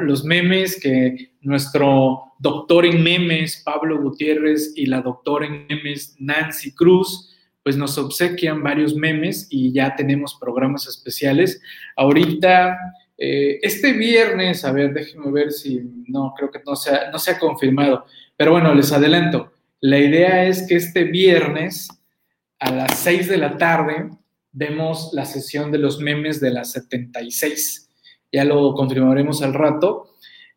Los memes que nuestro doctor en memes, Pablo Gutiérrez, y la doctora en memes, Nancy Cruz, pues nos obsequian varios memes y ya tenemos programas especiales. Ahorita, eh, este viernes, a ver, déjenme ver si no, creo que no se, no se ha confirmado, pero bueno, les adelanto la idea es que este viernes a las 6 de la tarde vemos la sesión de los memes de las 76. Ya lo confirmaremos al rato.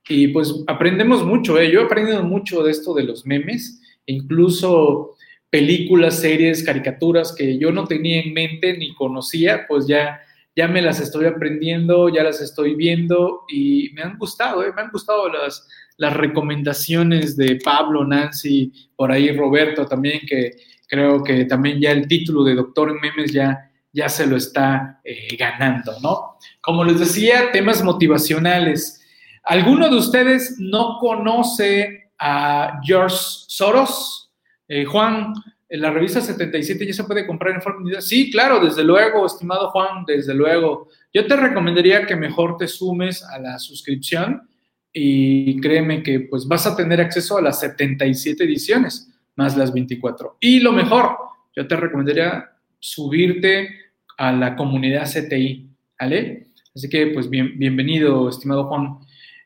Y pues aprendemos mucho, ¿eh? yo he aprendido mucho de esto de los memes, incluso películas, series, caricaturas que yo no tenía en mente ni conocía, pues ya, ya me las estoy aprendiendo, ya las estoy viendo y me han gustado, ¿eh? me han gustado las, las recomendaciones de Pablo, Nancy, por ahí Roberto también, que creo que también ya el título de doctor en memes ya, ya se lo está eh, ganando, ¿no? Como les decía, temas motivacionales. ¿Alguno de ustedes no conoce a George Soros? Eh, Juan, en la revista 77 ya se puede comprar en forma de... Sí, claro, desde luego, estimado Juan, desde luego. Yo te recomendaría que mejor te sumes a la suscripción y créeme que pues vas a tener acceso a las 77 ediciones más las 24. Y lo mejor, yo te recomendaría subirte a la comunidad CTI, ¿vale? Así que pues bien, bienvenido, estimado Juan.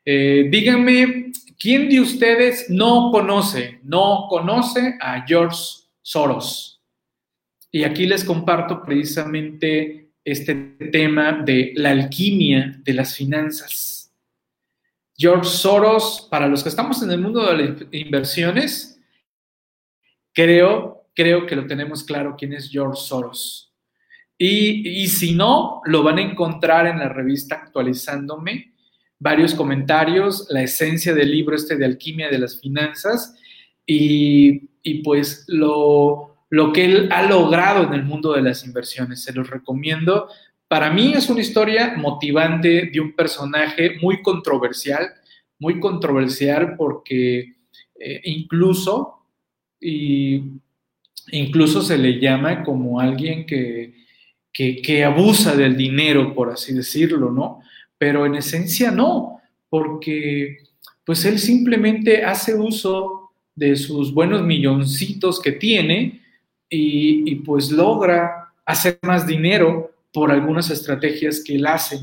Eh, díganme, ¿quién de ustedes no conoce, no conoce a George Soros? Y aquí les comparto precisamente este tema de la alquimia de las finanzas. George Soros, para los que estamos en el mundo de las inversiones, creo, creo que lo tenemos claro quién es George Soros. Y, si no, lo van a encontrar en la revista Actualizándome, varios comentarios, la esencia del libro este de Alquimia de las Finanzas y, y pues lo, lo que él ha logrado en el mundo de las inversiones. Se los recomiendo para mí es una historia motivante de un personaje muy controversial, muy controversial porque eh, incluso, incluso se le llama como alguien que, que, abusa del dinero, por así decirlo, ¿no? Pero en esencia no, porque pues él simplemente hace uso de sus buenos milloncitos que tiene y, y pues logra hacer más dinero por algunas estrategias que él hace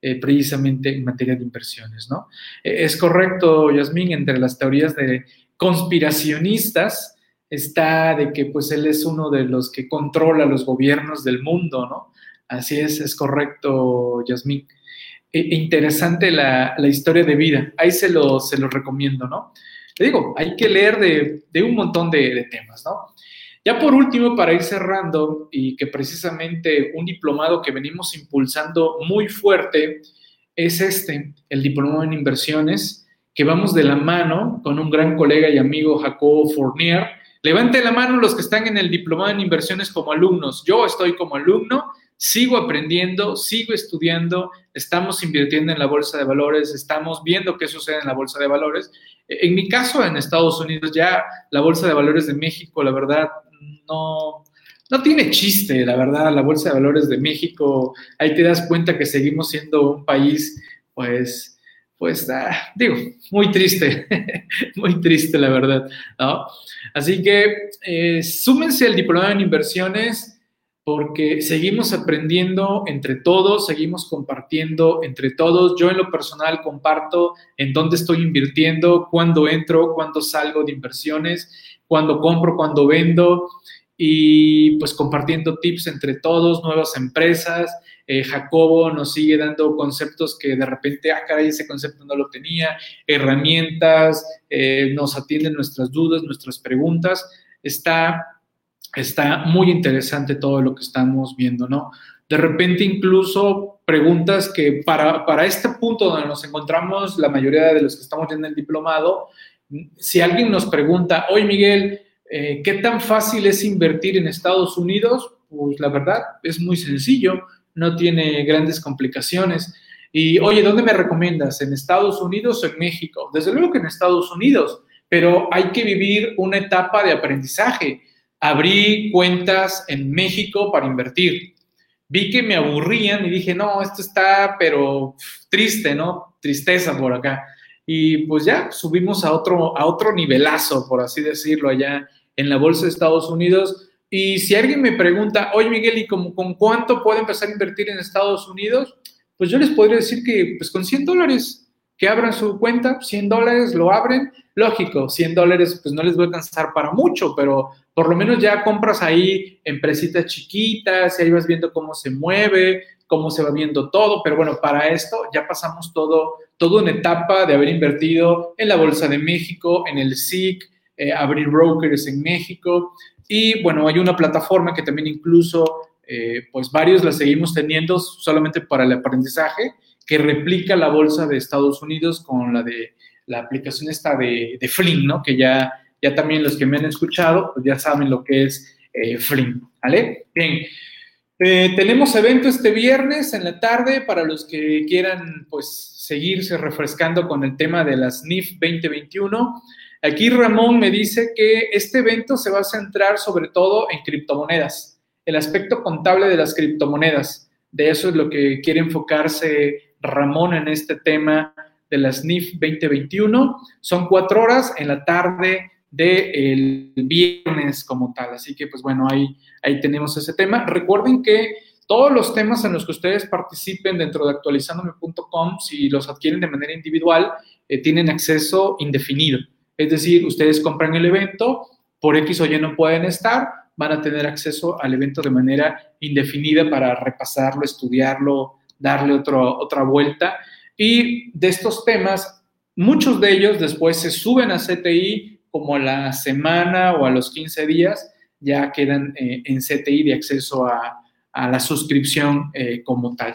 eh, precisamente en materia de inversiones, ¿no? Eh, es correcto, Yasmín, entre las teorías de conspiracionistas está de que pues él es uno de los que controla los gobiernos del mundo, ¿no? Así es, es correcto, Yasmín. E, interesante la, historia de vida, ahí se lo, se lo recomiendo, ¿no? Te digo, hay que leer de, un montón de, de temas, ¿no? Ya por último, para ir cerrando, y que precisamente un diplomado que venimos impulsando muy fuerte es este, el diplomado en inversiones, que vamos de la mano con un gran colega y amigo Jacobo Fournier. Levante la mano los que están en el diplomado en inversiones como alumnos. Yo estoy como alumno, sigo aprendiendo, sigo estudiando, estamos invirtiendo en la bolsa de valores, estamos viendo qué sucede en la bolsa de valores. En mi caso, en Estados Unidos, ya la bolsa de valores de México, la verdad, no, no tiene chiste, la verdad, la Bolsa de Valores de México, ahí te das cuenta que seguimos siendo un país, pues, pues, ah, digo, muy triste, (laughs) muy triste, la verdad, ¿no? Así que eh, súmense al diplomado en inversiones porque seguimos aprendiendo entre todos, seguimos compartiendo entre todos. Yo en lo personal comparto en dónde estoy invirtiendo, cuándo entro, cuándo salgo de inversiones, cuándo compro, cuándo vendo y pues compartiendo tips entre todos, nuevas empresas. Eh, Jacobo nos sigue dando conceptos que de repente, ah, caray, ese concepto no lo tenía, herramientas, eh, nos atienden nuestras dudas, nuestras preguntas. Está, está muy interesante todo lo que estamos viendo, ¿no? De repente incluso preguntas que para, para este punto donde nos encontramos, la mayoría de los que estamos en el diplomado, si alguien nos pregunta, oye Miguel, eh, ¿Qué tan fácil es invertir en Estados Unidos? Pues la verdad es muy sencillo, no tiene grandes complicaciones. Y oye, ¿dónde me recomiendas? ¿En Estados Unidos o en México? Desde luego que en Estados Unidos, pero hay que vivir una etapa de aprendizaje. Abrí cuentas en México para invertir. Vi que me aburrían y dije, no, esto está, pero triste, ¿no? Tristeza por acá. Y pues ya subimos a otro, a otro nivelazo, por así decirlo, allá en la bolsa de Estados Unidos. Y si alguien me pregunta, oye Miguel, ¿y con, con cuánto puedo empezar a invertir en Estados Unidos? Pues yo les podría decir que pues con 100 dólares, que abran su cuenta, 100 dólares, lo abren, lógico, 100 dólares pues no les va a alcanzar para mucho, pero por lo menos ya compras ahí empresitas chiquitas y ahí vas viendo cómo se mueve, cómo se va viendo todo, pero bueno, para esto ya pasamos todo, todo una etapa de haber invertido en la Bolsa de México, en el SIC, eh, abrir brokers en México. Y bueno, hay una plataforma que también incluso eh, pues varios la seguimos teniendo solamente para el aprendizaje, que replica la bolsa de Estados Unidos con la de la aplicación esta de, de ¿no? Que ya, ya también los que me han escuchado, pues ya saben lo que es eh, ¿vale? Bien. Eh, tenemos evento este viernes en la tarde para los que quieran pues seguirse refrescando con el tema de las NIF 2021. Aquí Ramón me dice que este evento se va a centrar sobre todo en criptomonedas, el aspecto contable de las criptomonedas. De eso es lo que quiere enfocarse Ramón en este tema de las NIF 2021. Son cuatro horas en la tarde del viernes como tal. Así que, pues bueno, ahí, ahí tenemos ese tema. Recuerden que todos los temas en los que ustedes participen dentro de actualizandome.com, si los adquieren de manera individual, eh, tienen acceso indefinido. Es decir, ustedes compran el evento, por X o Y no pueden estar, van a tener acceso al evento de manera indefinida para repasarlo, estudiarlo, darle otro, otra vuelta. Y de estos temas, muchos de ellos después se suben a CTI como a la semana o a los 15 días, ya quedan eh, en CTI de acceso a, la suscripción eh, como tal.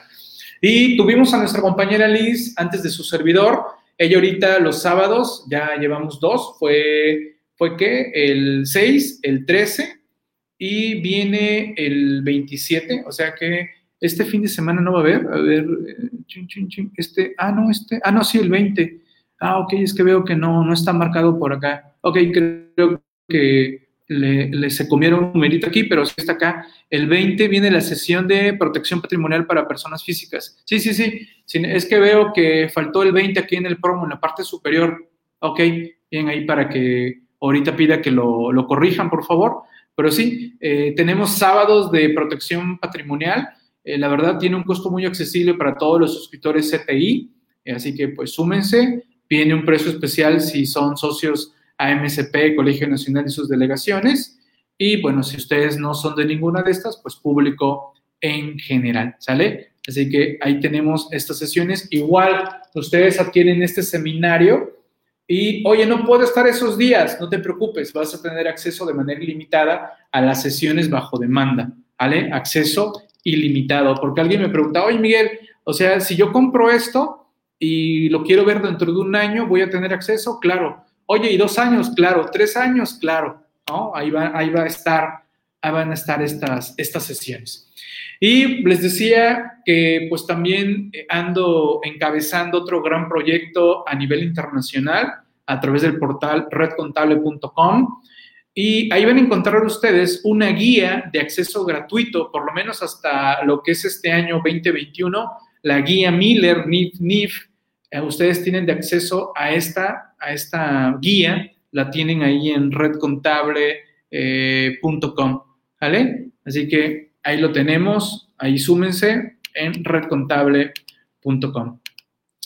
Y tuvimos a nuestra compañera Liz antes de su servidor. Ella ahorita los sábados, ya llevamos dos, fue, fue que el 6, el 13 y viene el 27, o sea que este fin de semana no va a haber, a ver, eh, este, ah, no, este, ah, no, sí, el 20. Ah, ok, es que veo que no, no está marcado por acá. Ok, creo que le, se comieron un numerito aquí, pero sí está acá. El 20 viene la sesión de protección patrimonial para personas físicas. Sí, sí, sí, es que veo que faltó el 20 aquí en el promo, en la parte superior. Ok, bien ahí para que ahorita pida que lo, lo corrijan, por favor. Pero sí, eh, tenemos sábados de protección patrimonial eh, la verdad tiene un costo muy accesible para todos los suscriptores CTI, eh, así que pues súmense. Viene un precio especial si son socios AMSP, Colegio Nacional y sus delegaciones. Y bueno, si ustedes no son de ninguna de estas, pues público en general, ¿sale? Así que ahí tenemos estas sesiones. Igual ustedes adquieren este seminario y, oye, no puedo estar esos días, no te preocupes, vas a tener acceso de manera ilimitada a las sesiones bajo demanda, ¿vale? Acceso ilimitado, porque alguien me pregunta, oye Miguel, o sea, si yo compro esto y lo quiero ver dentro de un año, ¿voy a tener acceso? Claro. Oye, ¿y dos años? Claro. ¿Tres años? Claro. Ahí, va, ahí va a estar, ahí van a estar estas, estas sesiones. Y les decía que pues también ando encabezando otro gran proyecto a nivel internacional a través del portal redcontable.com y ahí van a encontrar ustedes una guía de acceso gratuito, por lo menos hasta lo que es este año 2021, la guía Miller NIF NIF. Eh, ustedes tienen de acceso a esta, a esta guía, la tienen ahí en redcontable.com, eh, ¿vale? Así que ahí lo tenemos, ahí súmense en redcontable.com.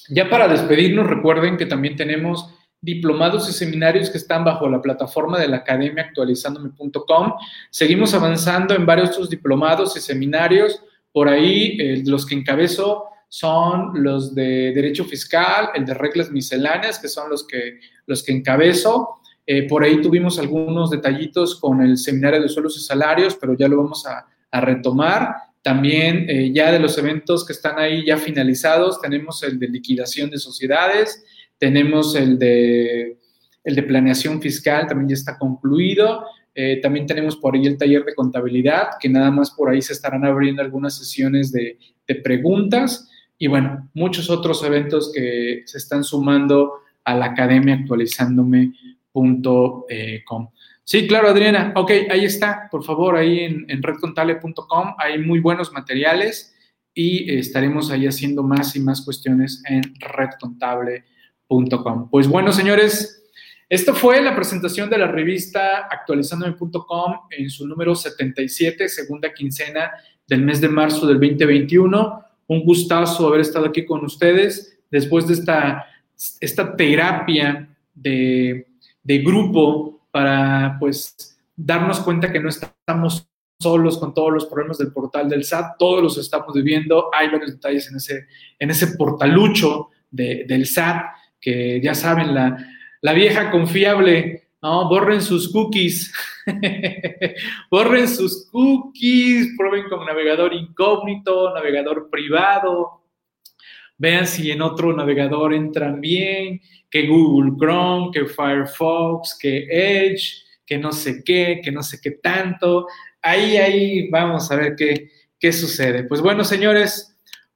Ya para despedirnos, recuerden que también tenemos diplomados y seminarios que están bajo la plataforma de la academia actualizandome.com. Seguimos avanzando en varios otros diplomados y seminarios. Por ahí eh, los que encabezo son los de Derecho Fiscal, el de Reglas Misceláneas, que son los que, los que encabezo. Eh, por ahí tuvimos algunos detallitos con el seminario de suelos y salarios, pero ya lo vamos a, retomar. También eh, ya de los eventos que están ahí ya finalizados, tenemos el de liquidación de sociedades, tenemos el de, el de planeación fiscal, también ya está concluido. Eh, también tenemos por ahí el taller de contabilidad, que nada más por ahí se estarán abriendo algunas sesiones de, preguntas. Y bueno, muchos otros eventos que se están sumando a la academia actualizándome.com. Sí, claro, Adriana. Ok, ahí está. Por favor, ahí en, redcontable.com hay muy buenos materiales y estaremos ahí haciendo más y más cuestiones en pues bueno, señores, esto fue la presentación de la revista actualizandome.com en su número 77, segunda quincena del mes de marzo del 2021. Un gustazo haber estado aquí con ustedes después de esta esta terapia de, de grupo para pues darnos cuenta que no estamos solos con todos los problemas del portal del SAT, todos los estamos viviendo, hay varios detalles en ese, en ese portalucho del SAT, que ya saben, la, la vieja confiable, ¿no? Borren sus cookies, (laughs) borren sus cookies, prueben con navegador incógnito, navegador privado, vean si en otro navegador entran bien, que Google Chrome, que Firefox, que Edge, que no sé qué, que no sé qué tanto ahí, ahí vamos a ver qué, qué sucede. Pues bueno, señores,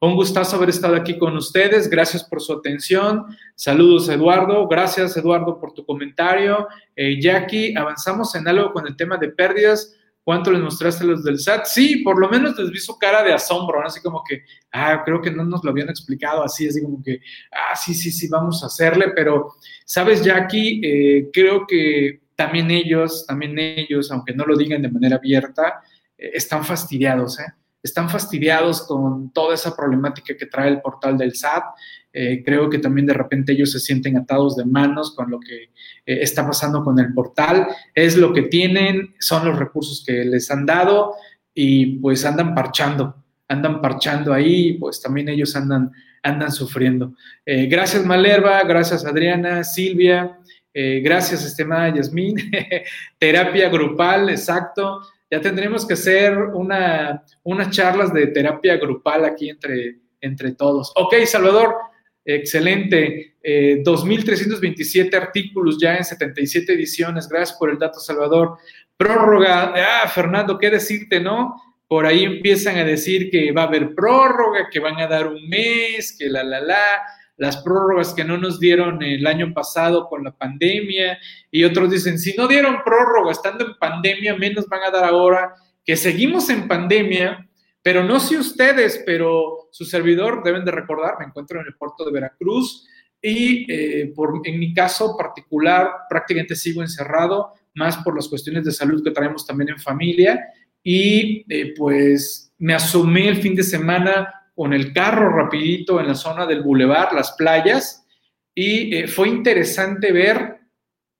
un gustazo haber estado aquí con ustedes. Gracias por su atención. Saludos, Eduardo. Gracias, Eduardo, por tu comentario. Eh, Jackie, avanzamos en algo con el tema de pérdidas. ¿Cuánto les mostraste los del SAT? Sí, por lo menos les vi su cara de asombro, así como que, ah, creo que no nos lo habían explicado así, así como que, ah, sí, sí, sí, vamos a hacerle, pero, ¿sabes, Jackie? Eh, creo que también ellos, también ellos, aunque no lo digan de manera abierta, eh, están fastidiados, ¿eh? Están fastidiados con toda esa problemática que trae el portal del SAT. Eh, creo que también de repente ellos se sienten atados de manos con lo que está pasando con el portal. Es lo que tienen, son los recursos que les han dado y pues andan parchando, andan parchando ahí, pues también ellos andan, andan sufriendo. gracias Malerva, gracias Adriana, Silvia. Eh, gracias, estimada Yasmín. (laughs) terapia grupal, exacto. Ya tendremos que hacer una, unas charlas de terapia grupal aquí entre, entre todos. Ok, Salvador, excelente. 2.327 eh, artículos ya en 77 ediciones. Gracias por el dato, Salvador. Prórroga. Ah, Fernando, ¿qué decirte, no? Por ahí empiezan a decir que va a haber prórroga, que van a dar un mes, que la, la, la las prórrogas que no nos dieron el año pasado con la pandemia, y otros dicen, si no dieron prórroga estando en pandemia, menos van a dar ahora que seguimos en pandemia, pero no sé ustedes, pero su servidor deben de recordar, me encuentro en el puerto de Veracruz y eh, por, en mi caso particular prácticamente sigo encerrado, más por las cuestiones de salud que traemos también en familia. Y eh, pues me asomé el fin de semana con el carro rapidito en la zona del bulevar, las playas, y eh, fue interesante ver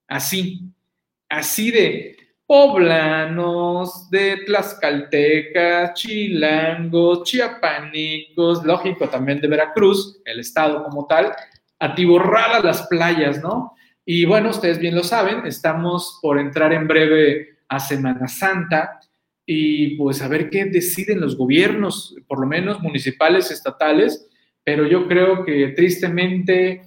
así, así de poblanos, de tlaxcaltecas, chilangos, chiapanicos, lógico también de Veracruz, el estado como tal, atiborradas las playas, ¿no? Y bueno, ustedes bien lo saben, estamos por entrar en breve a Semana Santa y pues a ver qué deciden los gobiernos, por lo menos municipales, estatales, pero yo creo que tristemente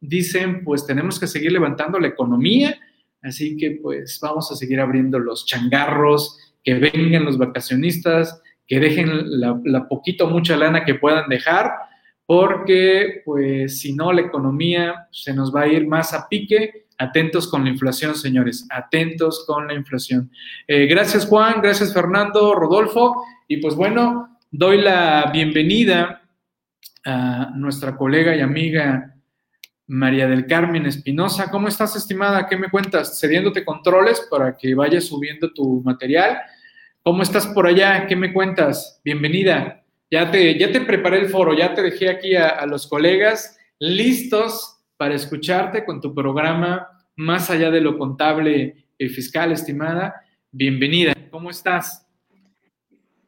dicen pues tenemos que seguir levantando la economía, así que pues vamos a seguir abriendo los changarros, que vengan los vacacionistas, que dejen la, la poquito mucha lana que puedan dejar, porque pues si no la economía se nos va a ir más a pique Atentos con la inflación, señores, atentos con la inflación. Eh, gracias Juan, gracias Fernando, Rodolfo. Y pues bueno, doy la bienvenida a nuestra colega y amiga María del Carmen Espinosa. ¿Cómo estás, estimada? ¿Qué me cuentas? Cediéndote controles para que vayas subiendo tu material. ¿Cómo estás por allá? ¿Qué me cuentas? Bienvenida. Ya te, ya te preparé el foro, ya te dejé aquí a, a los colegas listos para escucharte con tu programa Más allá de lo contable y fiscal, estimada. Bienvenida, ¿cómo estás?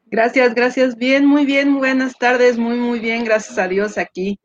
Gracias, gracias. Bien, muy bien, buenas tardes, muy, muy bien, gracias a Dios aquí